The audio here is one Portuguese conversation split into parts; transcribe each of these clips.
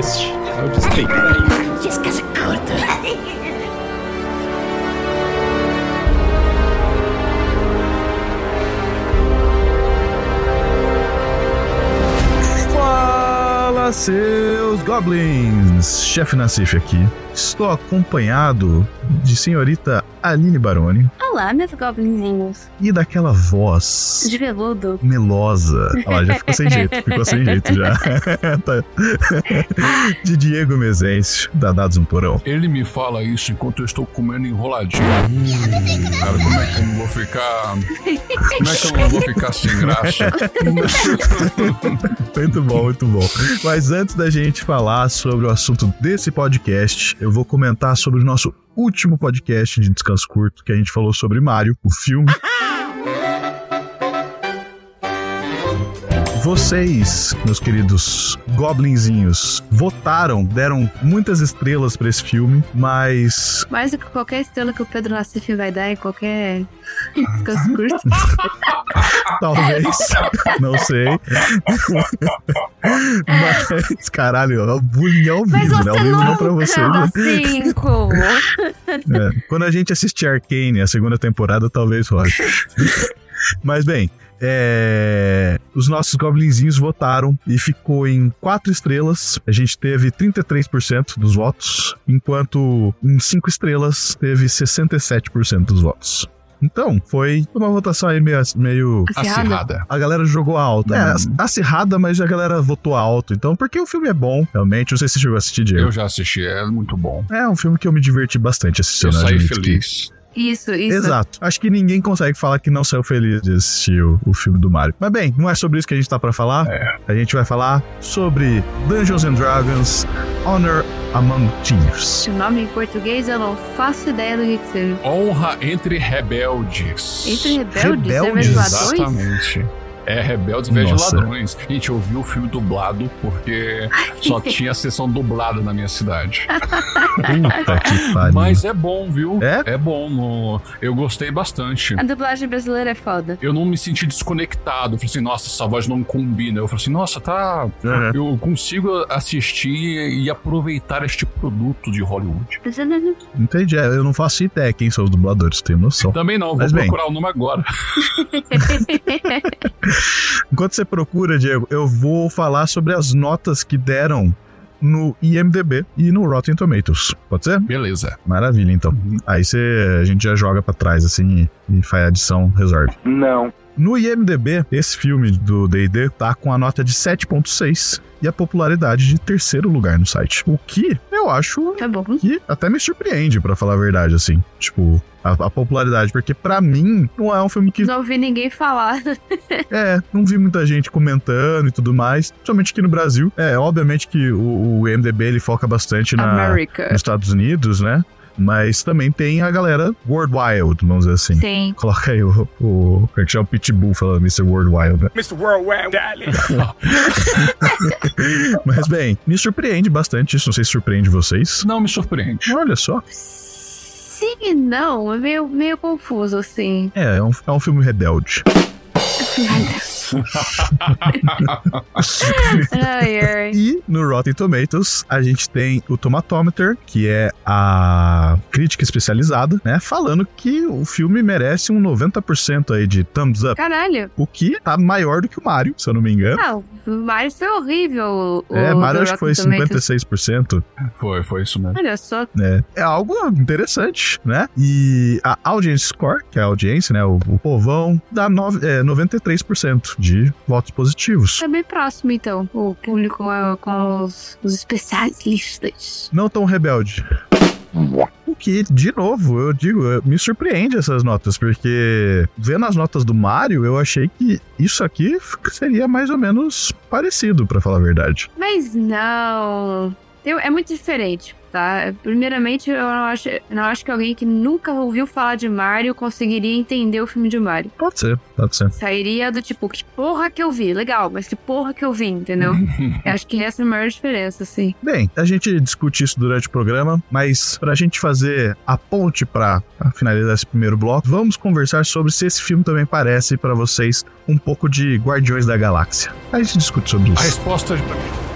este é o Despeito. Descasa seus goblins! Chefe Nassif aqui. Estou acompanhado de senhorita Aline Baroni Olá, meus goblinzinhos. e daquela voz De veludo. melosa. Olha lá, já ficou sem jeito, ficou sem jeito já. Tá. de Diego Mezencio, da Dados um Porão. Ele me fala isso enquanto eu estou comendo enroladinho. Cara, como é que eu não vou ficar. Como é que eu não vou ficar sem graça? Muito bom, muito bom. Mas antes da gente falar sobre o assunto desse podcast, eu vou comentar sobre o nosso último podcast de descanso curto, que a gente falou sobre Mario, o filme. Vocês, meus queridos goblinzinhos, votaram, deram muitas estrelas pra esse filme, mas Mais do que qualquer estrela que o Pedro Nassif vai dar em qualquer talvez, não sei. mas, caralho, é o bullying ao vivo, né? você Ao vivo não pra dá né? cinco. É, Quando a gente assistir Arcane, a segunda temporada, talvez role. Mas bem, é, os nossos goblinzinhos votaram e ficou em quatro estrelas. A gente teve 33% dos votos, enquanto em cinco estrelas teve 67% dos votos. Então, foi uma votação aí meio, meio Acirrada. Acirrada. a galera jogou alto. É, acirrada, mas a galera votou alto. Então, porque o filme é bom, realmente. Não sei se você chegou a assistir, Diego. Eu já assisti, é muito bom. É um filme que eu me diverti bastante assistindo. Eu saí admito que- feliz. Isso, isso. Exato. Acho que ninguém consegue falar que não saiu feliz de assistir o, o filme do Mario. Mas bem, não é sobre isso que a gente tá pra falar. É. A gente vai falar sobre Dungeons and Dragons Honor Among Thieves. O nome em português eu não faço ideia do que seja. Honra entre rebeldes. Entre rebeldes, é Rebeldes? é? Exatamente. É Rebeldes em vez de Nossa. ladrões. Gente, eu vi o filme dublado porque só tinha a sessão dublada na minha cidade. Puta que pariu. Mas é bom, viu? É? É bom. no- Eu gostei bastante. A dublagem brasileira é foda. Eu não me senti desconectado. Eu falei assim, nossa, essa voz não combina. Eu falei assim, nossa, tá. Uhum. Eu consigo assistir e aproveitar este produto de Hollywood. Entendi. É, Eu não faço ideia quem são os dubladores, tenho noção. Também não, vou Mas bem. procurar o nome agora. Enquanto você procura, Diego, eu vou falar sobre as notas que deram no IMDB e no Rotten Tomatoes. Pode ser? Beleza. Maravilha, então. Aí você, a gente já joga pra trás, assim, e, e faz a adição, resolve. Não. No IMDB, esse filme do D&D tá com a nota de 7.6 e a popularidade de terceiro lugar no site. O que eu acho Tá que até me surpreende, pra falar a verdade, assim. Tipo, a, a popularidade, porque pra mim não é um filme que Não ouvi ninguém falar. é, não vi muita gente comentando e tudo mais, principalmente aqui no Brasil. É, obviamente que o, o IMDB ele foca bastante na, America. nos Estados Unidos, né? Mas também tem a galera World Wild, vamos dizer assim. Sim. Coloca aí o, o. Como é que chama? O Pitbull falando Mr. World Wild, né? Mr. Worldwide Daddy. Mas bem, me surpreende bastante isso. Não sei se surpreende vocês. Não me surpreende. Olha só. Sim e não. É meio, meio confuso, assim. É, é um, é um filme rebelde. Ai, ai. E no Rotten Tomatoes, a gente tem o Tomatometer, que é a crítica especializada, né? Falando que o filme merece um 90% aí de thumbs up. Caralho. O que tá maior do que o Mario, se eu não me engano. Ah, o Mario foi horrível. O, é, o Mario acho que foi Tomatoes. 56%. Foi, foi isso mesmo. Olha só. né? É algo interessante, né? E a audience score, que é a audiência, né? O, o povão, dá nove- é, 93% de votos positivos. É bem próximo, então. O público é, com os, os especialistas. Não tão rebelde. O que, de novo, eu digo, me surpreende essas notas, porque vendo as notas do Mario, eu achei que isso aqui seria mais ou menos parecido, pra falar a verdade. Mas não. É muito diferente, tá? Primeiramente, eu não acho, não acho que alguém que nunca ouviu falar de Mario conseguiria entender o filme de Mario. Pode ser, pode ser. Sairia do tipo, que porra que eu vi? Legal, mas que porra que eu vi, entendeu? eu acho que essa é a maior diferença, assim. Bem, a gente discute isso durante o programa, mas pra gente fazer a ponte pra finalizar esse primeiro bloco, vamos conversar sobre se esse filme também parece pra vocês um pouco de Guardiões da Galáxia. A gente discute sobre A isso. resposta.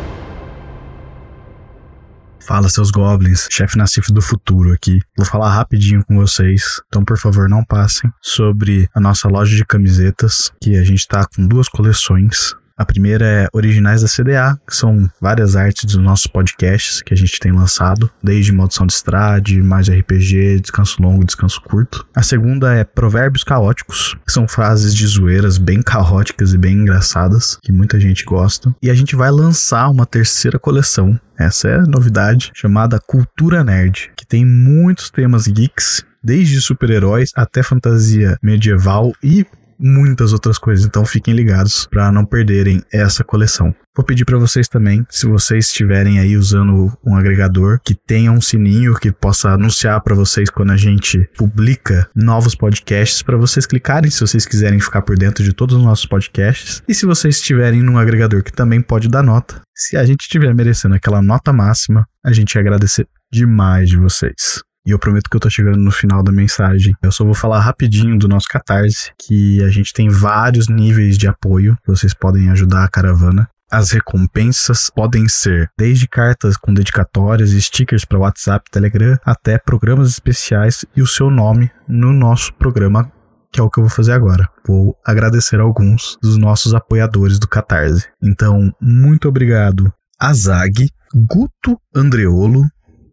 Fala, seus goblins, chefe Nassif do futuro aqui. Vou falar rapidinho com vocês, então por favor não passem, sobre a nossa loja de camisetas, que a gente tá com duas coleções. A primeira é Originais da CDA, que são várias artes dos nossos podcasts que a gente tem lançado, desde Maldição de Estrade, Mais RPG, Descanso Longo, Descanso Curto. A segunda é Provérbios Caóticos, que são frases de zoeiras bem caóticas e bem engraçadas, que muita gente gosta. E a gente vai lançar uma terceira coleção, essa é a novidade, chamada Cultura Nerd, que tem muitos temas geeks, desde super-heróis até fantasia medieval e muitas outras coisas. Então fiquem ligados para não perderem essa coleção. Vou pedir para vocês também, se vocês estiverem aí usando um agregador que tenha um sininho que possa anunciar para vocês quando a gente publica novos podcasts, para vocês clicarem se vocês quiserem ficar por dentro de todos os nossos podcasts. E se vocês estiverem num agregador que também pode dar nota, se a gente estiver merecendo aquela nota máxima, a gente ia agradecer demais de vocês. E eu prometo que eu tô chegando no final da mensagem. Eu só vou falar rapidinho do nosso Catarse, que a gente tem vários níveis de apoio que vocês podem ajudar a caravana. As recompensas podem ser desde cartas com dedicatórias e stickers para WhatsApp, Telegram, até programas especiais e o seu nome no nosso programa, que é o que eu vou fazer agora. Vou agradecer alguns dos nossos apoiadores do Catarse. Então, muito obrigado a Zag, Guto Andreolo,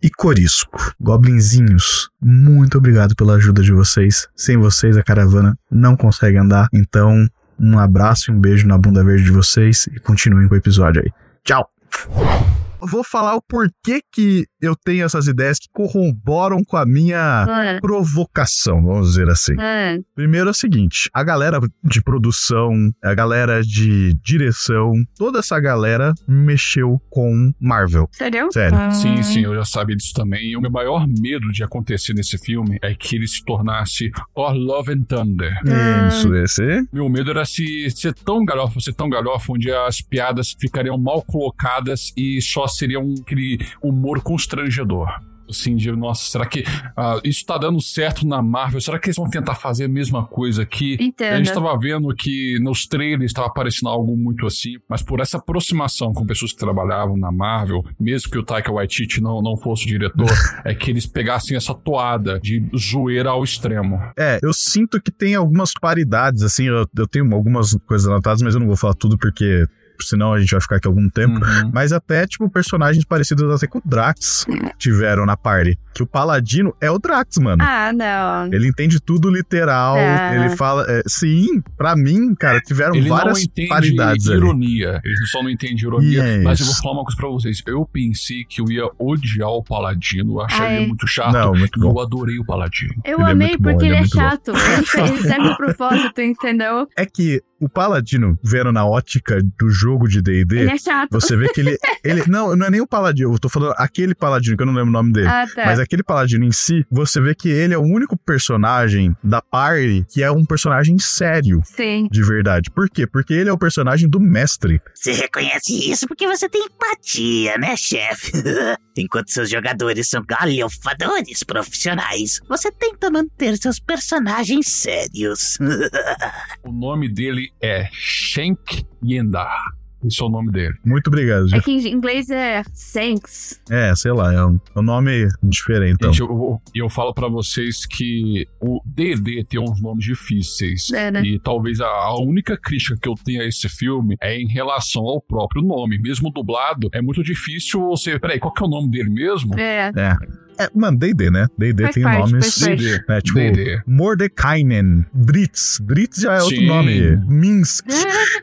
e Corisco. Goblinzinhos, muito obrigado pela ajuda de vocês. Sem vocês a caravana não consegue andar. Então, um abraço e um beijo na bunda verde de vocês e continuem com o episódio aí. Tchau! Vou falar o porquê que eu tenho essas ideias que corroboram com a minha Ah, provocação, vamos dizer assim. ah, Primeiro é o seguinte: a galera de produção, a galera de direção, toda essa galera mexeu com Marvel. sério? Sério. Sim, sim, eu já sabia disso também. E o meu maior medo de acontecer nesse filme é que ele se tornasse Thor Love and Thunder. Ah. Isso, esse. Meu medo era se ser tão galhofa, ser tão galhofa, onde as piadas ficariam mal colocadas e só seria um, aquele humor constrangedor. Assim, de, nossa, será que ah, isso tá dando certo na Marvel? Será que eles vão tentar fazer a mesma coisa aqui? A gente Entendo. tava vendo que nos trailers estava aparecendo algo muito assim, mas por essa aproximação com pessoas que trabalhavam na Marvel, mesmo que o Taika Waititi não, não fosse o diretor, é que eles pegassem essa toada de zoeira ao extremo. É, eu sinto que tem algumas paridades, assim, eu, eu tenho algumas coisas anotadas, mas eu não vou falar tudo porque senão a gente vai ficar aqui algum tempo. Uhum. Mas até, tipo, personagens parecidos até com o Drax tiveram na party. Que o Paladino é o Drax, mano. Ah, não. Ele entende tudo literal, Ah. ele fala. é, sim, pra mim, cara, tiveram Ele várias não entende paridades ali. ironia. Ele só não entende ironia. Yes. Mas eu vou falar uma coisa pra vocês. Eu pensei que eu ia odiar o Paladino, eu acharia Ai. muito chato. Não, muito bom. eu adorei o Paladino. Eu Ele é amei muito bom, porque ele ele é é, muito bom. chato. Ele, ele serve de propósito, entendeu? É que o Paladino, vendo na ótica do jogo de DD, é chato. você vê que ele, ele. Não, não é nem o Paladino, eu tô falando aquele Paladino, que eu não lembro o nome dele. Ah, tá. Mas aquele paladino em si, você vê que ele é o único personagem da party que é um personagem sério, Sim. de verdade. Por quê? Porque ele é o personagem do mestre. Você reconhece isso porque você tem empatia, né, chefe? Enquanto seus jogadores são galhofadores profissionais, você tenta manter seus personagens sérios. O nome dele é Shank Yendar. Esse é o nome dele. Muito obrigado, É Jeff. que em inglês é thanks. É, sei lá, é um, é um nome diferente, então. Gente, eu, eu, falo pra vocês que o D&D tem uns nomes difíceis. É, né? E talvez a, a única crítica que eu tenho a esse filme é em relação ao próprio nome. Mesmo dublado, é muito difícil você... Peraí, qual que é o nome dele mesmo? É. É. É, mano, D&D, né? D&D tem parte, nomes... D&D. É, tipo, D&D. Mordekainen, Dritz. Dritz já é outro Sim. nome. Minsk.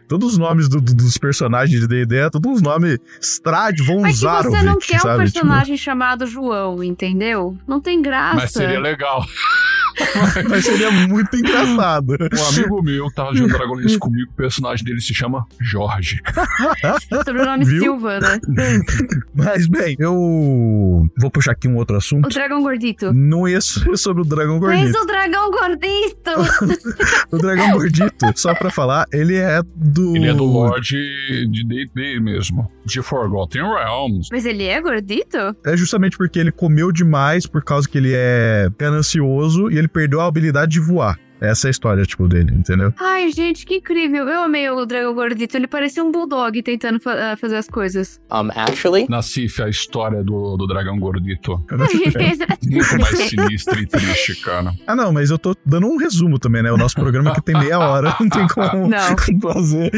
Todos os nomes do- do- dos personagens de D&D é todos uns nomes Strad von Mas que Zarovic, você não quer um sabe? Tipo, personagem chamado João, entendeu? Não tem graça. Mas seria legal. mas seria muito engraçado. Um amigo meu que tava jogando Dragonlance comigo, o personagem dele se chama Jorge. Sobrenome Viu? Silva, né? Mas, bem, eu vou puxar aqui um outro O assunto. dragão gordito. Não ia ser sobre o dragão Mas gordito. o dragão gordito! O dragão gordito, só pra falar, ele é do... Ele é do Lorde de D&D mesmo. De Forgotten Realms. Mas ele é gordito? É justamente porque ele comeu demais, por causa que ele é ganancioso e ele perdeu a habilidade de voar. Essa é a história, tipo, dele, entendeu? Ai, gente, que incrível. Eu amei o dragão gordito. Ele parecia um bulldog tentando fa uh, fazer as coisas. Um, actually, Nassif, a história do, do dragão gordito. Muito mais sinistra e triste, cara. Ah, não, mas eu tô dando um resumo também, né? O nosso programa aqui tem meia hora, não tem como Não. fazer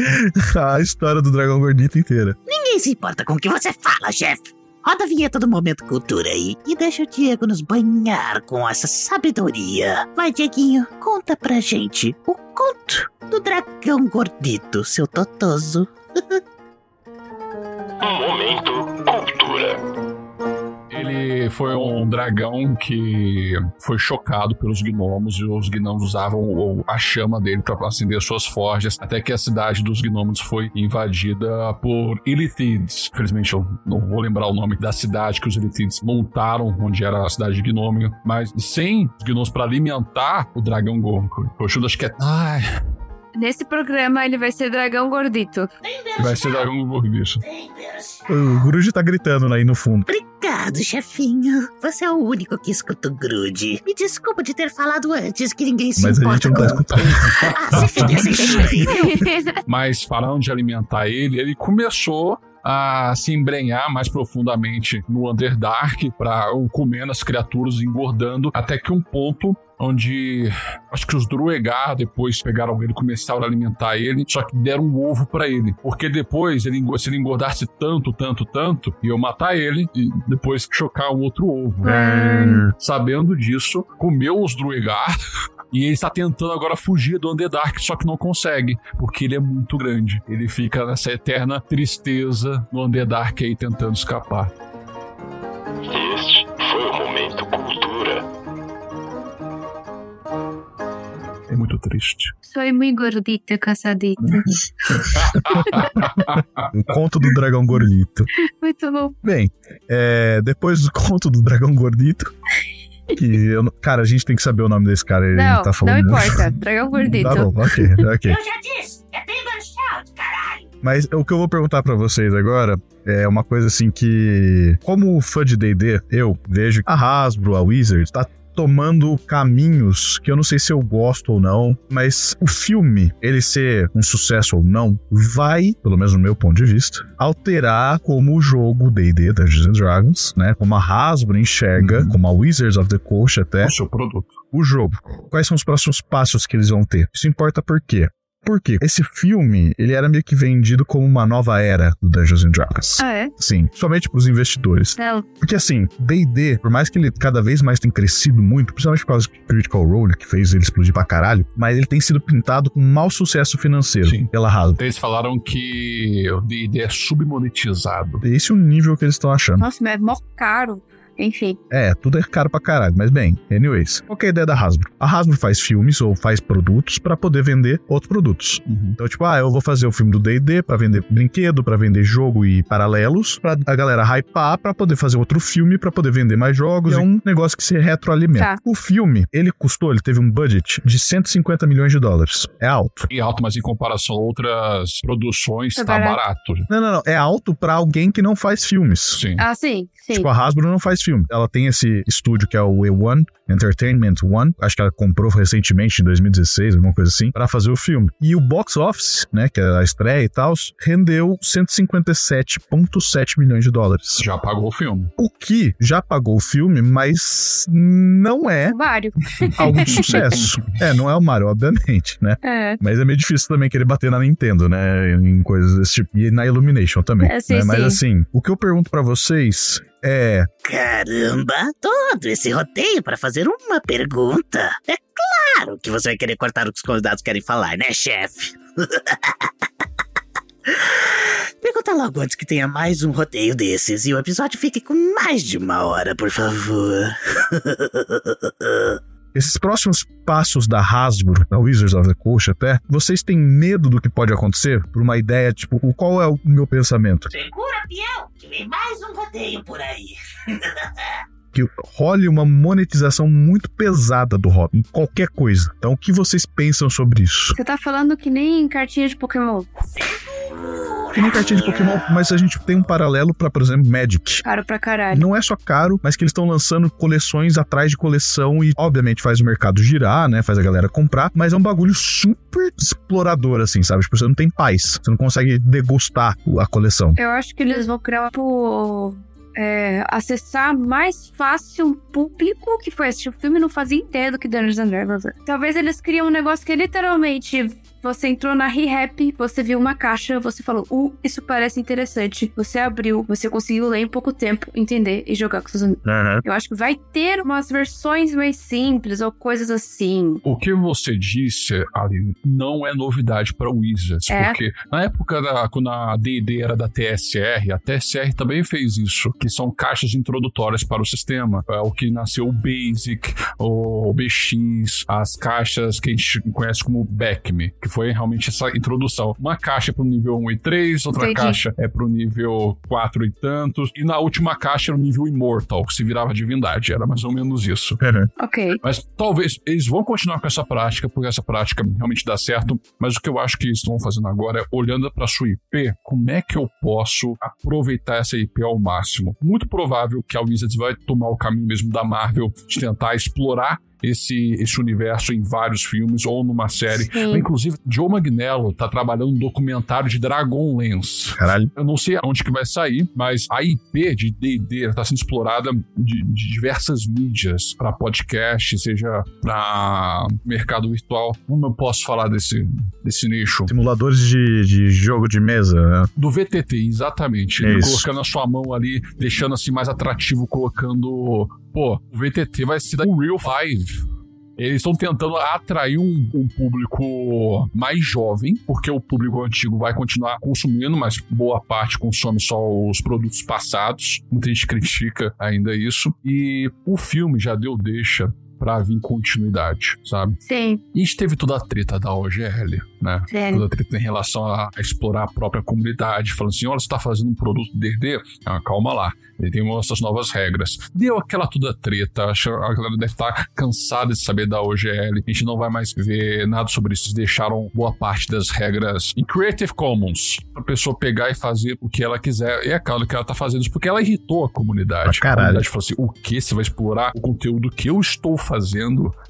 a história do dragão gordito inteira. Ninguém se importa com o que você fala, chefe. Roda a vinheta do Momento Cultura aí e deixa o Diego nos banhar com essa sabedoria. Vai, Dieguinho, conta pra gente o conto do dragão gordito, seu totoso. Foi um dragão que foi chocado pelos gnomos e os gnomos usavam a chama dele para acender suas forjas, até que a cidade dos gnomos foi invadida por Illithids. Infelizmente eu não vou lembrar o nome da cidade que os Illithids montaram, onde era a cidade de Gnômio, mas sem os gnomos para alimentar o dragão. Eu acho acho que é... Ai, Nesse programa ele vai ser dragão gordito. vai ser dragão gordo isso. O Grude tá gritando aí no fundo. Obrigado, chefinho. Você é o único que escuta o Grude. Me desculpa de ter falado antes que ninguém se Mas a importa gente não tá escutando. Ah, se mas parando de alimentar ele, ele começou a se embrenhar mais profundamente no Underdark para comendo as criaturas, engordando, até que um ponto onde acho que os Druegar depois pegaram ele e começaram a alimentar ele, só que deram um ovo para ele, porque depois ele, se ele engordasse tanto, tanto, tanto, iam matar ele e depois chocar um outro ovo. Sabendo disso, comeu os Druegar e ele está tentando agora fugir do Underdark, só que não consegue, porque ele é muito grande. Ele fica nessa eterna tristeza no Underdark aí tentando escapar. É muito triste. Sou muito gordita, caçadita. O conto do dragão gordito. Muito bom. Bem, é, depois do conto do dragão gordito, que eu, cara, a gente tem que saber o nome desse cara. Ele Não, tá falando não muito. importa. Dragão gordito. Tá bom, ok, ok. Eu já disse, é Timber Shout, caralho. Mas o que eu vou perguntar pra vocês agora é uma coisa assim que, como fã de D&D, eu vejo a Hasbro, a Wizards, tá tomando caminhos que eu não sei se eu gosto ou não, mas o filme, ele ser um sucesso ou não, vai, pelo menos no meu ponto de vista, alterar como o jogo D&D, Dungeons and Dragons, né, como a Hasbro enxerga, Uhum. como a Wizards of the Coast até, O seu produto. o jogo. Quais são os próximos passos que eles vão ter? Isso importa por quê? Porque esse filme, ele era meio que vendido como uma nova era do Dungeons and Dragons. Ah, é? Sim, somente pros investidores. Não. Porque assim, D&D, por mais que ele cada vez mais tenha crescido muito, principalmente por causa do Critical Role, que fez ele explodir pra caralho, mas ele tem sido pintado com mau sucesso financeiro Sim. pela Hasbro. Eles falaram que o D&D é submonetizado. Esse é o nível que eles estão achando. Nossa, mas é mó caro. Enfim. É, tudo é caro pra caralho, mas bem, anyways. Qual que é a ideia da Hasbro? A Hasbro faz filmes ou faz produtos pra poder vender outros produtos. Então, tipo, ah, eu vou fazer o filme do D&D pra vender brinquedo, pra vender jogo e paralelos, pra a galera hypar, pra poder fazer outro filme, pra poder vender mais jogos. É um negócio que se retroalimenta. Tá. O filme, ele custou, ele teve um budget de 150 milhões de dólares. É alto. E alto, mas em comparação a outras produções, É tá barato. barato. Não, não, não. É alto pra alguém que não faz filmes. Sim. Ah, sim, sim. Tipo, a Hasbro não faz filme. Ela tem esse estúdio que é o E1 Entertainment One. Acho que ela comprou recentemente, em 2016, alguma coisa assim, pra fazer o filme. E o box office, né, que é a estreia e tal, rendeu 157,7 milhões de dólares. Já pagou o filme. O que já pagou o filme, mas não é Vário. algo de sucesso. é, não é o Mario, obviamente, né? É. Mas é meio difícil também querer bater na Nintendo, né? Em coisas desse tipo. E na Illumination também. É, sim, né? Mas sim. assim, o que eu pergunto pra vocês é. Caramba, todo esse roteio para fazer uma pergunta. É claro que você vai querer cortar o que os convidados querem falar, né, chefe? Pergunta logo antes que tenha mais um roteio desses e o episódio fique com mais de uma hora, por favor. Esses próximos passos da Hasbro, da Wizards of the Coast até, vocês têm medo do que pode acontecer? Por uma ideia, tipo, o- qual é o meu pensamento? Segura, peão, que vem mais um roteio por aí. Que role uma monetização muito pesada do hobby, em qualquer coisa. Então, o que vocês pensam sobre isso? Você tá falando que nem cartinha de Pokémon. Que nem cartinha de Pokémon, mas a gente tem um paralelo pra, por exemplo, Magic. Caro pra caralho. Não é só caro, mas que eles estão lançando coleções atrás de coleção e, obviamente, faz o mercado girar, né? Faz a galera comprar, mas é um bagulho super explorador, assim, sabe? Tipo, você não tem paz, você não consegue degustar a coleção. Eu acho que eles vão criar tipo. é, acessar mais fácil um público que foi assistir o filme e não fazia ideia do que Dungeons and Dragons é. Talvez eles criam um negócio que literalmente você entrou na ReHap, você viu uma caixa, você falou, uh, isso parece interessante. Você abriu, você conseguiu ler em pouco tempo, entender e jogar com seus amigos. Eu acho que vai ter umas versões mais simples ou coisas assim. O que você disse, Aline, não é novidade para Wizards, É? porque na época da, quando a D&D era da TSR, a TSR também fez isso, que são caixas introdutórias para o sistema, é o que nasceu o Basic, o BX, as caixas que a gente conhece como BECM, que foi realmente essa introdução. Uma caixa para o nível 1 e 3, outra Entendi. caixa é para o nível 4 e tantos, e na última caixa era o nível Immortal, que se virava divindade, era mais ou menos isso. Ok. Mas talvez eles vão continuar com essa prática, porque essa prática realmente dá certo. Mas o que eu acho que eles estão fazendo agora é olhando para sua IP, como é que eu posso aproveitar essa IP ao máximo? Muito provável que a Wizards vai tomar o caminho mesmo da Marvel de tentar explorar esse, esse universo em vários filmes ou numa série. Sim. Inclusive, Joe Magnello tá trabalhando um documentário de Dragonlance. Caralho. Eu não sei onde que vai sair, mas a IP de D&D está sendo explorada de, de diversas mídias, para podcast, seja para mercado virtual. Como eu posso falar desse, desse nicho? Simuladores de, de jogo de mesa, né? Do VTT, exatamente. É isso. Colocando a sua mão ali, deixando assim mais atrativo, colocando... Pô, o VTT vai ser da Real Five. Eles estão tentando atrair um, um público mais jovem, porque o público antigo vai continuar consumindo, mas boa parte consome só os produtos passados. Muita gente critica ainda isso. E o filme já deu deixa pra vir continuidade, sabe? Sim, E a gente teve toda a treta da OGL, né? Sério? Toda a treta em relação a, a explorar a própria comunidade, falando assim: olha, você tá fazendo um produto D&D? Ah, calma lá, ele tem essas novas regras. Deu aquela toda treta, acho que a galera deve estar cansada de saber da OGL, a gente não vai mais ver nada sobre isso, eles deixaram boa parte das regras em Creative Commons, pra pessoa pegar e fazer o que ela quiser. E é claro que ela tá fazendo isso porque ela irritou a comunidade. Pra caralho. A comunidade falou assim: o que? Você vai explorar o conteúdo que eu estou fazendo?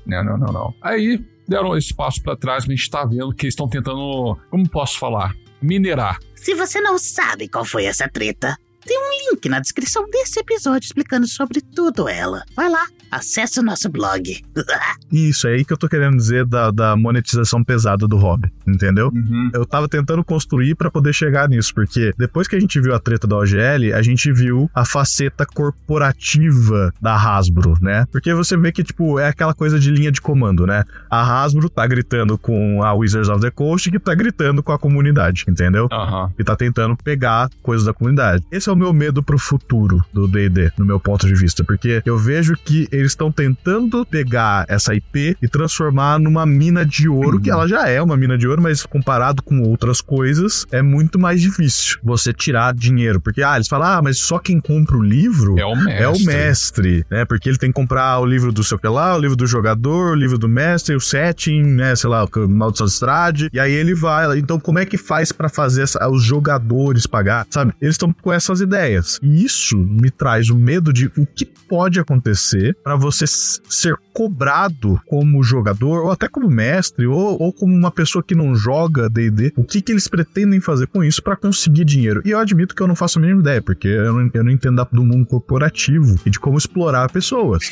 Não, não, não, não. Aí deram esse passo pra trás, mas a gente tá vendo que eles estão tentando, como posso falar? Minerar. Se você não sabe qual foi essa treta, tem um link na descrição desse episódio explicando sobre tudo ela. Vai lá, acesse o nosso blog. Isso, é aí que eu tô querendo dizer da, da monetização pesada do hobby, entendeu? Uhum. Eu tava tentando construir pra poder chegar nisso, porque depois que a gente viu a treta da OGL, a gente viu a faceta corporativa da Hasbro, né? Porque você vê que, tipo, é aquela coisa de linha de comando, né? A Hasbro tá gritando com a Wizards of the Coast que tá gritando com a comunidade, entendeu? Aham. E tá tentando pegar coisas da comunidade. Esse é o meu medo pro futuro do D&D, no meu ponto de vista, porque eu vejo que eles estão tentando pegar essa IP e transformar numa mina de ouro, que ela já é uma mina de ouro, mas comparado com outras coisas, é muito mais difícil você tirar dinheiro, porque ah, eles falam: "Ah, mas só quem compra o livro É o mestre. é o mestre, né? Porque ele tem que comprar o livro do seu que lá, o livro do jogador, o livro do mestre, o setting, né? Sei lá, o Maldição de Estrade. E aí ele vai. Então, como é que faz pra fazer essa- os jogadores pagar? Sabe? Eles estão com essas ideias. E isso me traz o medo de o que pode acontecer pra você ser cobrado como jogador, ou até como mestre, ou, ou como uma pessoa que não joga DD. O que, que eles pretendem fazer com isso pra conseguir dinheiro? E eu admito que eu não faço a mínima ideia, porque eu não, eu não entendo da- do mundo corporativo e de como explorar pessoas.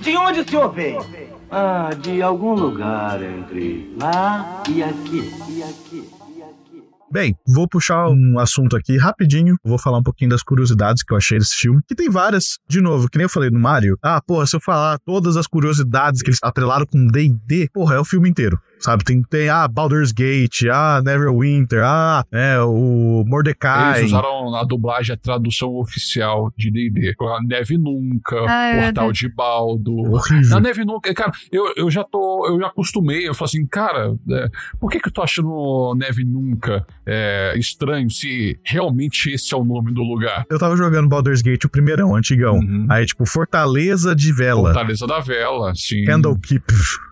De onde o senhor veio? Ah, de algum lugar entre lá e aqui. E aqui. Bem, vou puxar um assunto aqui rapidinho. Vou falar um pouquinho das curiosidades que eu achei desse filme. Que tem várias. De novo, que nem eu falei no Mario. Ah, porra, se eu falar todas as curiosidades que eles atrelaram com D&D, porra, é o filme inteiro. Sabe, tem, tem ah, Baldur's Gate, ah, Neverwinter, ah, é, o Mordecai. Eles usaram na dublagem a tradução oficial de D&D. A Neve Nunca, Ai, meu Portal de Baldo. Horrível. Na Neve Nunca, cara, eu, eu já tô, eu já acostumei, eu falo assim, cara, é, por que que eu tô achando Neve Nunca é, estranho se realmente esse é o nome do lugar? Eu tava jogando Baldur's Gate, o primeirão, antigão. Uhum. Aí, tipo, Fortaleza de Vela. Fortaleza da Vela, sim. Candlekeep.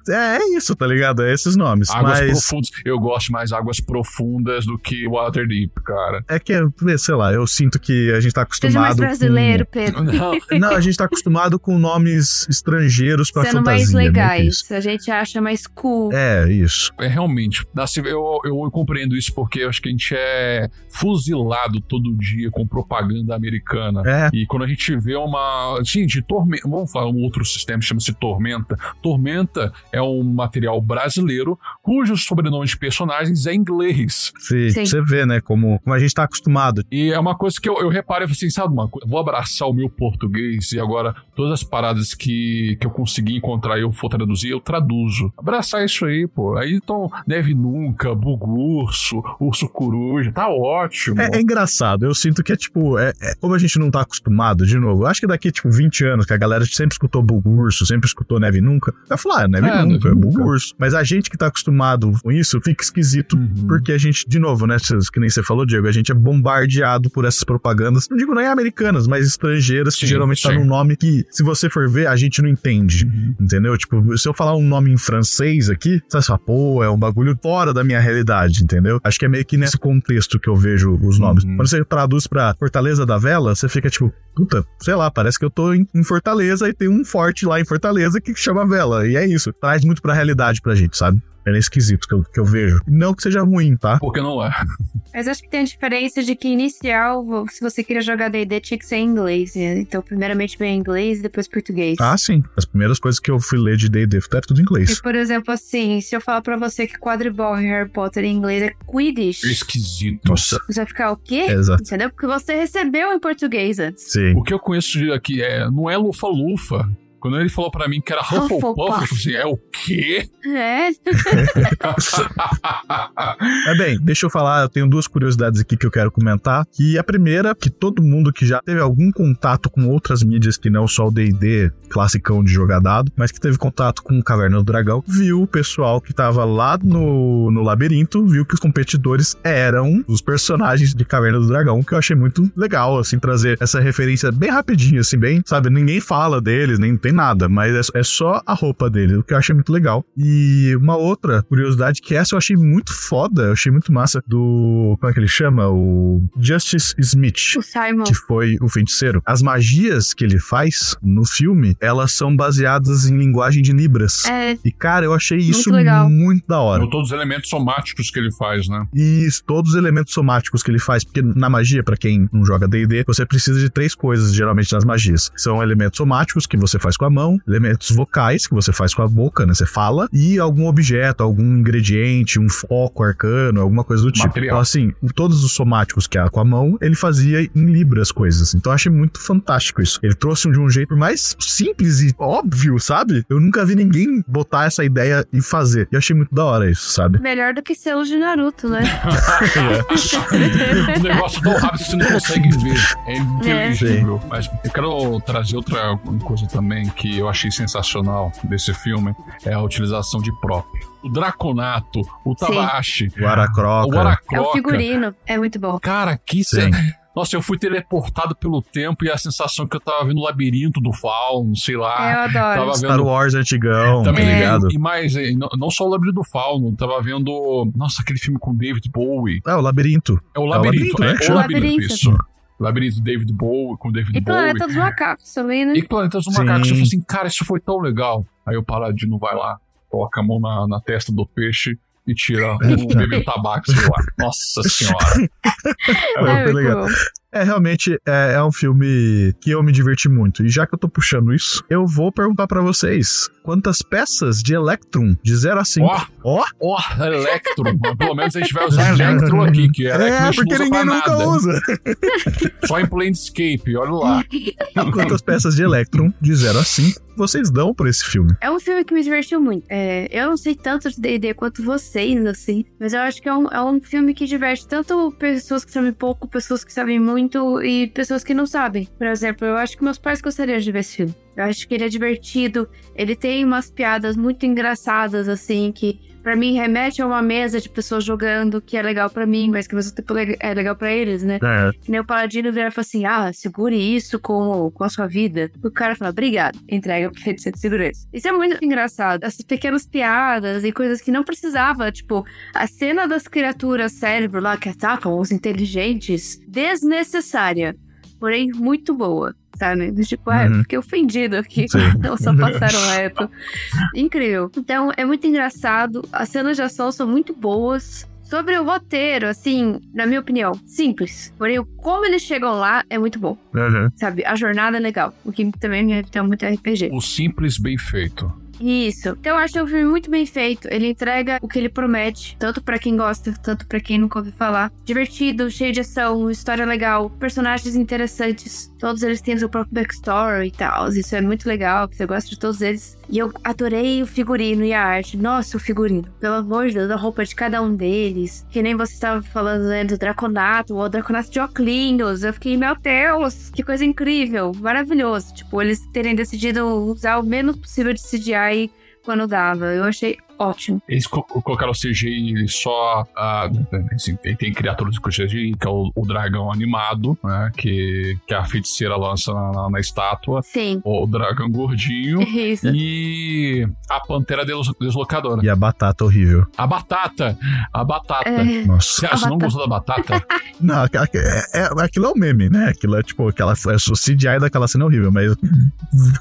É, é isso, tá ligado? É esses esses nomes. Águas mas profundas. Eu gosto mais águas profundas do que Waterdeep, cara. é que, sei lá, eu sinto que a gente tá Seja mais acostumado. brasileiro, Pedro. Não, Com... Não, a gente tá acostumado com nomes estrangeiros pra Sendo fantasia. mais né, que legais. isso. A gente acha mais cool. É, isso. é realmente. se- Eu, eu compreendo isso porque eu acho que a gente é fuzilado todo dia com propaganda americana. É. E quando a gente vê uma. Gente, Tormenta. Vamos falar um outro sistema que chama-se Tormenta. Tormenta é um material brasileiro cujo sobrenome de personagens é inglês. Sim, Sim. Você vê, né, como, como a gente tá acostumado. E é uma coisa que eu, eu reparo e falei assim, sabe uma coisa? Vou abraçar o meu português e agora todas as paradas que, que eu consegui encontrar e eu for traduzir, eu traduzo. Abraçar isso aí, pô. Aí então, neve nunca, bugurso, urso coruja, tá ótimo. É, é engraçado, eu sinto que é tipo, é, é- como a gente não tá acostumado, de novo, eu acho que daqui, tipo, 20 anos, que a galera sempre escutou Bulgurso, sempre escutou Neve Nunca, vai falar, ah, Neve É, Nunca, é Neve Nunca. Bulgurso. Mas a gente que tá acostumado com isso, fica esquisito, Uhum. porque a gente, de novo, né, que nem você falou, Diego, a gente é bombardeado por essas propagandas, não digo nem americanas, mas estrangeiras, que Sim, geralmente tá sim. num nome que, se você for ver, a gente não entende. Uhum. Entendeu? Tipo, se eu falar um nome em francês aqui, você fala, pô, é um bagulho fora da minha realidade, entendeu? Acho que é meio que nesse contexto que eu vejo os nomes. Uhum. Quando você traduz pra Fortaleza da Vela, você fica tipo, puta, sei lá, parece que eu tô em, em Fortaleza e tem um forte lá em Fortaleza que chama Vela. E é isso. Traz muito pra realidade pra gente, sabe? É nesse quesito que eu, que eu vejo. Não que seja ruim, tá? Porque não é. Mas acho que tem a diferença de que inicial, se você queria jogar D&D, tinha que ser em inglês. né? Então, primeiramente vem inglês e depois português. Ah, sim. As primeiras coisas que eu fui ler de D&D era tudo em inglês. E, por exemplo, assim, se eu falar pra você que quadribol em Harry Potter em inglês é Quidditch, Esquisito. Nossa. você vai ficar o quê? Exato. Entendeu? Porque você recebeu em português antes. Sim. O que eu conheço aqui é, não é lufa-lufa. Quando ele falou pra mim que era Hufflepuff, eu Hufflepuff. falei assim, é o quê? É, Mas bem, deixa eu falar, eu tenho duas curiosidades aqui que eu quero comentar. Que a primeira, que todo mundo que já teve algum contato com outras mídias que não só o D&D classicão de jogar dado, mas que teve contato com o Caverna do Dragão, viu o pessoal que tava lá no, no labirinto, viu que os competidores eram os personagens de Caverna do Dragão, que eu achei muito legal, assim, trazer essa referência bem rapidinho, assim, bem, sabe, ninguém fala deles, nem tem nada, mas é, é só a roupa deles, o que eu achei muito legal. E uma outra curiosidade, que essa eu achei muito foda, eu achei muito massa, do, como é que ele chama? O Justice Smith o Simon. que foi o feiticeiro. As magias que ele faz no filme, elas são baseadas em linguagem de Libras. É, E, cara, eu achei isso legal. muito da hora. Ou todos os elementos somáticos que ele faz, né? E todos os elementos somáticos que ele faz, porque na magia, pra quem não joga D&D, você precisa de três coisas geralmente nas magias. São elementos somáticos que você faz com a mão, elementos vocais que você faz com a boca, né? Você fala, e algum objeto, algum ingrediente, um foco arcano, alguma coisa do tipo. Material. Então, assim, todos os somáticos que é com a mão, ele fazia em libras coisas. Então, eu achei muito fantástico isso. Ele trouxe de um jeito mais simples e óbvio, sabe? Eu nunca vi ninguém botar essa ideia e fazer. E eu achei muito da hora isso, sabe? melhor do que selos de Naruto, né? um negócio tão rápido que você não consegue ver. É inteligível. Mas eu quero trazer outra coisa também que eu achei sensacional desse filme: é a utilização de prop. O Draconato, o Tabashi, O Aracroca. o É o Aracroca. figurino. É muito bom. Cara, que Sim. Nossa, eu fui teleportado pelo tempo e a sensação que eu tava vendo o labirinto do Fauno, sei lá. É, eu adoro. Tava Star vendo Wars antigão, tá também ligado? E mais, não, não só o Labirinto do Fauno, tava vendo. Nossa, aquele filme com David Bowie. É, o labirinto. É o Labirinto, Labirinto, né? né? É o O Labirinto, Labirinto. isso. Labirinto David Bowie com David E Bowie. Planeta dos Macacos também, né? E Planetas do Sim. Macaco. Eu falei assim, cara, isso foi tão legal. Aí o Paladino vai lá, coloca a mão na, na testa do peixe e tira o bebê tabaco, sei lá. Nossa senhora. É, foi legal. bom. É, realmente é, é um filme que eu me diverti muito. E já que eu tô puxando isso, eu vou perguntar pra vocês: quantas peças de Electrum de 0 a 5? Ó, Ó, ó, Electro. Mas Pelo menos a gente vai usar Electro aqui, que Electro a é, porque ninguém nunca nada. usa. Só em Planescape, olha lá. Quantas peças de Electrum de 0 a 5 vocês dão pra esse filme? É um filme que me divertiu muito. É, eu não sei tanto de D&D quanto vocês, assim. Mas eu acho que é um, é um filme que diverte tanto pessoas que sabem pouco, pessoas que sabem muito e pessoas que não sabem. Por exemplo, eu acho que meus pais gostariam de ver esse filme. Eu acho que ele é divertido. Ele tem umas piadas muito engraçadas, assim, que pra mim remete a uma mesa de pessoas jogando, que é legal pra mim, mas que ao mesmo tempo le- é legal pra eles, né? É, Que nem o Paladino vira e fala assim: ah, segure isso com, com a sua vida. O cara fala, obrigado. Entrega pro feiticeiro de segurança. Isso é muito engraçado. Essas pequenas piadas e coisas que não precisava. Tipo, a cena das criaturas cérebro lá que atacam os inteligentes, desnecessária. Porém, muito boa. Sabe? Tipo, ah, Uhum. fiquei ofendido aqui. Sim. Não só passaram reto. Incrível. Então, é muito engraçado. As cenas de ação são muito boas. Sobre o roteiro, assim, na minha opinião, simples. Porém, o como eles chegam lá é muito bom. uhum. Sabe? A jornada é legal. O que também me tem muito RPG. O simples bem feito. Isso. Então eu acho um filme muito bem feito. Ele entrega o que ele promete, tanto pra quem gosta, tanto pra quem nunca ouviu falar. Divertido, cheio de ação, história legal, personagens interessantes. Todos eles têm seu próprio backstory e tal. Isso é muito legal, você gosta de todos eles. E eu adorei o figurino e a arte. Nossa, o figurino. Pelo amor de Deus, a roupa de cada um deles. Que nem você estava falando, né, do Draconato, ou o Draconato de Oclinhos. Eu fiquei, meu Deus, que coisa incrível. Maravilhoso. Tipo, eles terem decidido usar o menos possível de CGI quando dava. Eu achei ótimo. Eles co- colocaram o CGI só. assim, tem, tem criaturas com CGI, que é o, o dragão animado, né? Que, que a feiticeira lança na, na- na estátua. Sim. O dragão gordinho. Isso. E a pantera des- deslocadora. E a batata horrível. A batata. A batata. É, Nossa. Você, você não gostou da batata? Não, é, é- aquilo é um meme, né? Aquilo é tipo, aquela, é o CGI daquela cena horrível, mas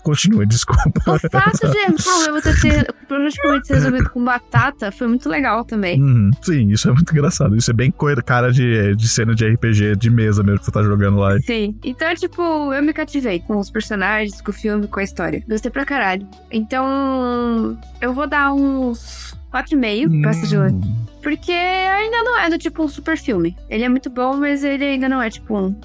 continua, desculpa. O fato de ah, você ter praticamente se resolvido com batata foi muito legal também. Uhum. Sim, isso é muito engraçado. Isso é bem cara de, de cena de RPG de mesa mesmo que você tá jogando lá. Sim. Então, tipo, eu me cativei com os personagens, com o filme, com a história. Gostei pra caralho. Então, eu vou dar uns 4,5 pra essa. Hum, Porque ainda não é do tipo um super filme. Ele é muito bom, mas ele ainda não é tipo um.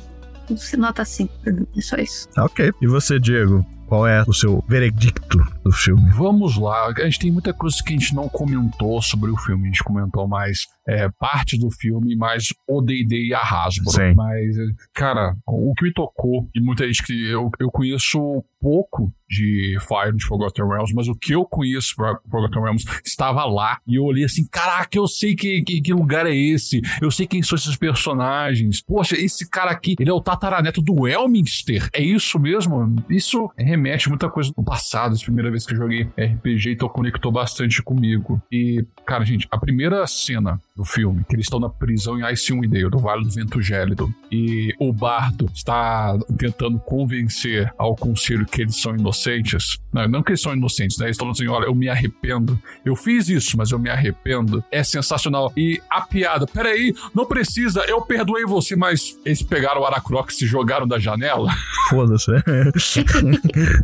nota 5 pra mim. É só isso. Ah, Ok. E você, Diego? Qual é o seu veredicto do filme? Vamos lá. A gente tem muita coisa que a gente não comentou sobre o filme. A gente comentou mais é, parte do filme, mais o D&D e a Hasbro. Sim. Mas, cara, o que me tocou, e muita gente que eu, eu conheço pouco de Fire de Forgotten Realms, mas o que eu conheço Forgotten Realms estava lá. E eu olhei assim, caraca, eu sei que, que, que lugar é esse. Eu sei quem são esses personagens. Poxa, esse cara aqui, ele é o tataraneto do Elminster. É isso mesmo? Isso remete muita coisa do passado. Essa primeira vez que eu joguei RPG, então conectou bastante comigo. E, cara, gente, a primeira cena do filme, que eles estão na prisão em Icewind Dale, do Vale do Vento Gélido, e o bardo está tentando convencer ao conselho que eles são inocentes. Não, não que eles são inocentes, né? Eles estão dizendo, olha, eu me arrependo. Eu fiz isso, mas eu me arrependo. É sensacional. E a piada, peraí, não precisa, eu perdoei você, mas eles pegaram o Aracrox e jogaram da janela. Foda-se.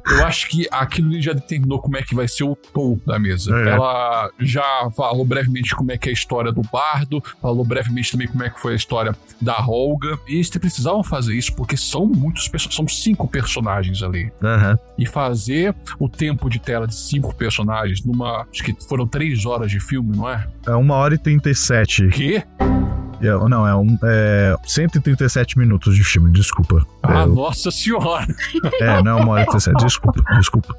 Eu acho que aquilo já determinou como é que vai ser o tom da mesa. É. Ela já falou brevemente como é que é a história do Bardo, falou brevemente também como é que foi a história da Olga. E eles precisavam fazer isso porque são muitos são cinco personagens ali. Aham. E fazer o tempo de tela de cinco personagens numa. Acho que foram três horas de filme, não é? É uma hora e 37. Quê? É, não, é, um, é 137 minutos de filme, desculpa. Ah, É, nossa senhora! É, não, uma hora e 37. Desculpa, desculpa.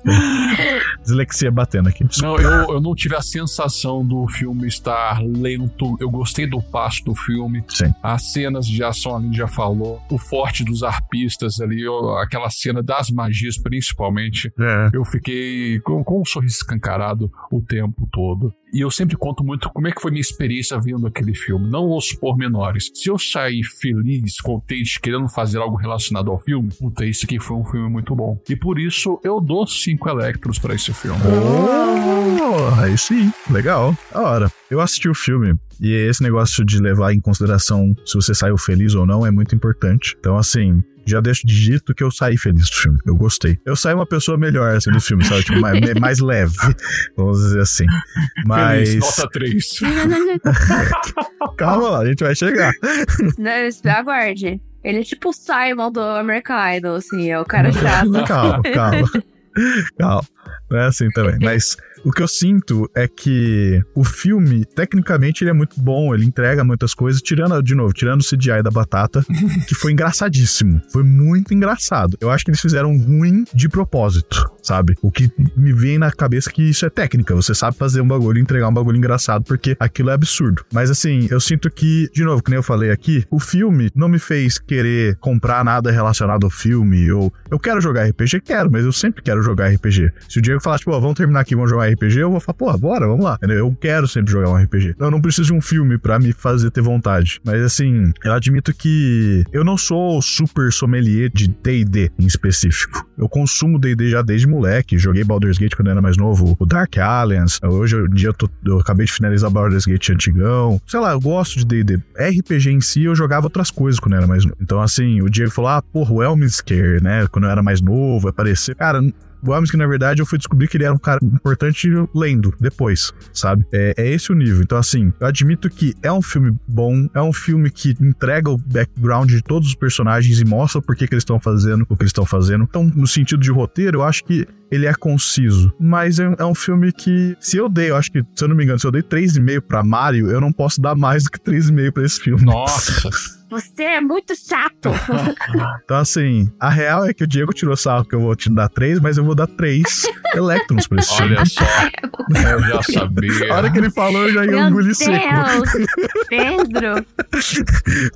Dislexia batendo aqui. Não, eu, eu não tive a sensação do filme estar lento. Eu gostei do passo do filme. Sim. As cenas de ação ali já falou. O forte dos arpistas ali, aquela cena das magias principalmente. É. Eu fiquei com, com um sorriso escancarado o tempo todo. E eu sempre conto muito como é que foi minha experiência vendo aquele filme, não os pormenores. Se eu sair feliz, contente, querendo fazer algo relacionado ao filme, puta, esse aqui foi um filme muito bom. E por isso eu dou cinco electros pra esse filme. Oh, aí sim, legal. Da hora. Eu assisti o filme e esse negócio de levar em consideração se você saiu feliz ou não é muito importante. Então, assim, já deixo de dito que eu saí feliz do filme. Eu gostei. Eu saí uma pessoa melhor, assim, do filme, sabe? Tipo, mais, mais leve, vamos dizer assim. Mas. Feliz, nota 3. Calma lá, a gente vai chegar. Não, aguarde. Ele é tipo o Simon do American Idol, assim, é o cara chato. calma, calma. Calma. Não é assim também. Mas o que eu sinto é que o filme, tecnicamente, ele é muito bom, ele entrega muitas coisas, tirando, de novo, tirando o CGI da batata, que foi engraçadíssimo. Foi muito engraçado. Eu acho que eles fizeram ruim de propósito, sabe? O que me vem na cabeça é que isso é técnica. Você sabe fazer um bagulho e entregar um bagulho engraçado, porque aquilo é absurdo. Mas assim, eu sinto que, de novo, que nem eu falei aqui, o filme não me fez querer comprar nada relacionado ao filme. Ou eu quero jogar RPG, quero, mas eu sempre quero jogar RPG. Se o Diego falar, tipo, vamos terminar aqui, vamos jogar RPG, eu vou falar, pô, bora, vamos lá. Entendeu? Eu quero sempre jogar um RPG. Eu não preciso de um filme pra me fazer ter vontade. Mas assim, eu admito que eu não sou super sommelier de D&D em específico. Eu consumo D&D já desde moleque, joguei Baldur's Gate quando eu era mais novo, o Dark Alliance, hoje em dia eu, tô- eu acabei de finalizar Baldur's Gate antigão. Sei lá, eu gosto de D&D. RPG em si, eu jogava outras coisas quando eu era mais novo. Então assim, o Diego falou, ah, porra, Elminster, né, quando eu era mais novo, apareceu. Cara, Elminster, na verdade, eu fui descobrir que ele era um cara importante lendo depois, sabe? É, é esse o nível. Então, assim, eu admito que é um filme bom, é um filme que entrega o background de todos os personagens e mostra por que, que eles estão fazendo o que eles estão fazendo. Então, no sentido de roteiro, eu acho que ele é conciso. Mas é, é um filme que, se eu dei, eu acho que, se eu não me engano, se eu dei 3,5 pra Mario, eu não posso dar mais do que 3,5 pra esse filme. Nossa. Você é muito chato. Então, assim, a real é que o Diego tirou sarro que eu vou te dar 3, mas eu vou dar 3 Electrons pra esse filme. Olha só. Eu já sabia. A hora que ele falou, eu já ia engolir seco. Pedro.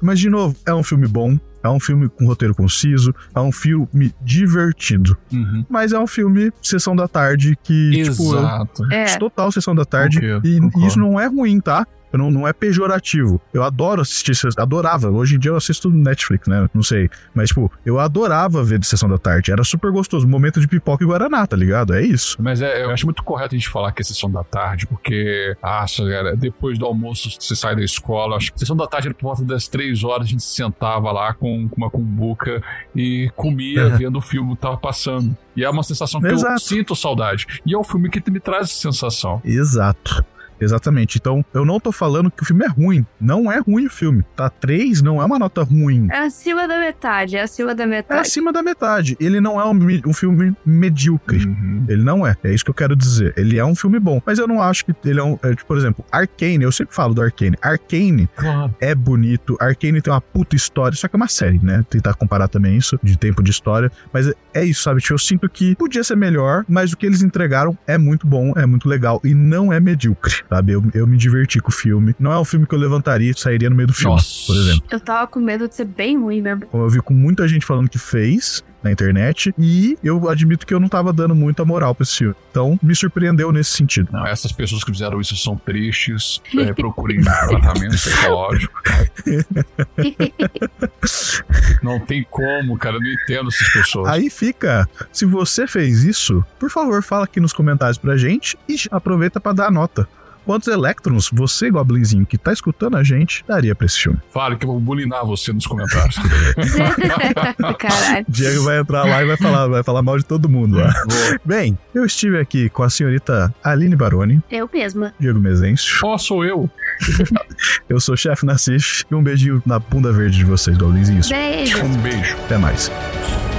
Mas, de novo, é um filme bom. É um filme com roteiro conciso, é um filme divertido. Uhum. Mas é um filme sessão da tarde que, tipo, eu, Exato. É. total sessão da tarde. Concordo, e concordo. isso não é ruim, tá? Eu Não, não é pejorativo. Eu adoro assistir, adorava. Hoje em dia eu assisto Netflix, né? Não sei. Mas, tipo, eu adorava ver de sessão da tarde. Era super gostoso. Momento de pipoca e guaraná, tá ligado? É isso. Mas é, eu acho muito correto a gente falar que é sessão da tarde, porque, acha, galera, depois do almoço você sai da escola. Acho que sessão da tarde era por volta das três horas, a gente sentava lá com, com uma cumbuca e comia Uhum. vendo o filme que tava passando. E é uma sensação que eu Exato. sinto saudade. E é o filme que me traz essa sensação. Exato. Exatamente. Então, eu não tô falando que o filme é ruim. Não é ruim o filme. Tá 3 não é uma nota ruim. É acima da metade, é acima da É metade. acima da metade. Ele não é um, um filme medíocre. Uhum. Ele não é. É isso que eu quero dizer. Ele é um filme bom. Mas eu não acho que ele é um. é, tipo, por exemplo, Arcane. Eu sempre falo do Arcane. Arcane Claro. é bonito. Arcane tem uma puta história. Só que é uma série, né? Tentar comparar também isso, de tempo de história. Mas é- é isso, sabe? Tipo, eu sinto que podia ser melhor, mas o que eles entregaram é muito bom, é muito legal. E não é medíocre, sabe? Eu, eu me diverti com o filme. Não é um filme que eu levantaria e sairia no meio do filme, Nossa. por exemplo. Eu tava com medo de ser bem ruim mesmo. Como eu vi com muita gente falando que fez na internet. E eu admito que eu não tava dando muita moral pra esse filme. Então, me surpreendeu nesse sentido. Não, essas pessoas que fizeram isso são tristes. É, procurem tratamento psicológico. Não tem como, cara. Eu não entendo essas pessoas. Aí fica, se você fez isso, por favor, fala aqui nos comentários pra gente e aproveita pra dar a nota. Quantos elétrons você, Goblinzinho, que tá escutando a gente, daria pra esse filme? Fale que eu vou bulinar você nos comentários. Caralho. Diego vai entrar lá e vai falar, vai falar mal de todo mundo lá. Vou. Bem, eu estive aqui com a senhorita Aline Baroni, Eu mesma. Diego Mezencio. Ó, sou eu. Eu sou o chefe Nassif e um beijinho na bunda verde de vocês, Goblinzinhos. Beijo. Um beijo. Até mais.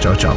Tchau, tchau.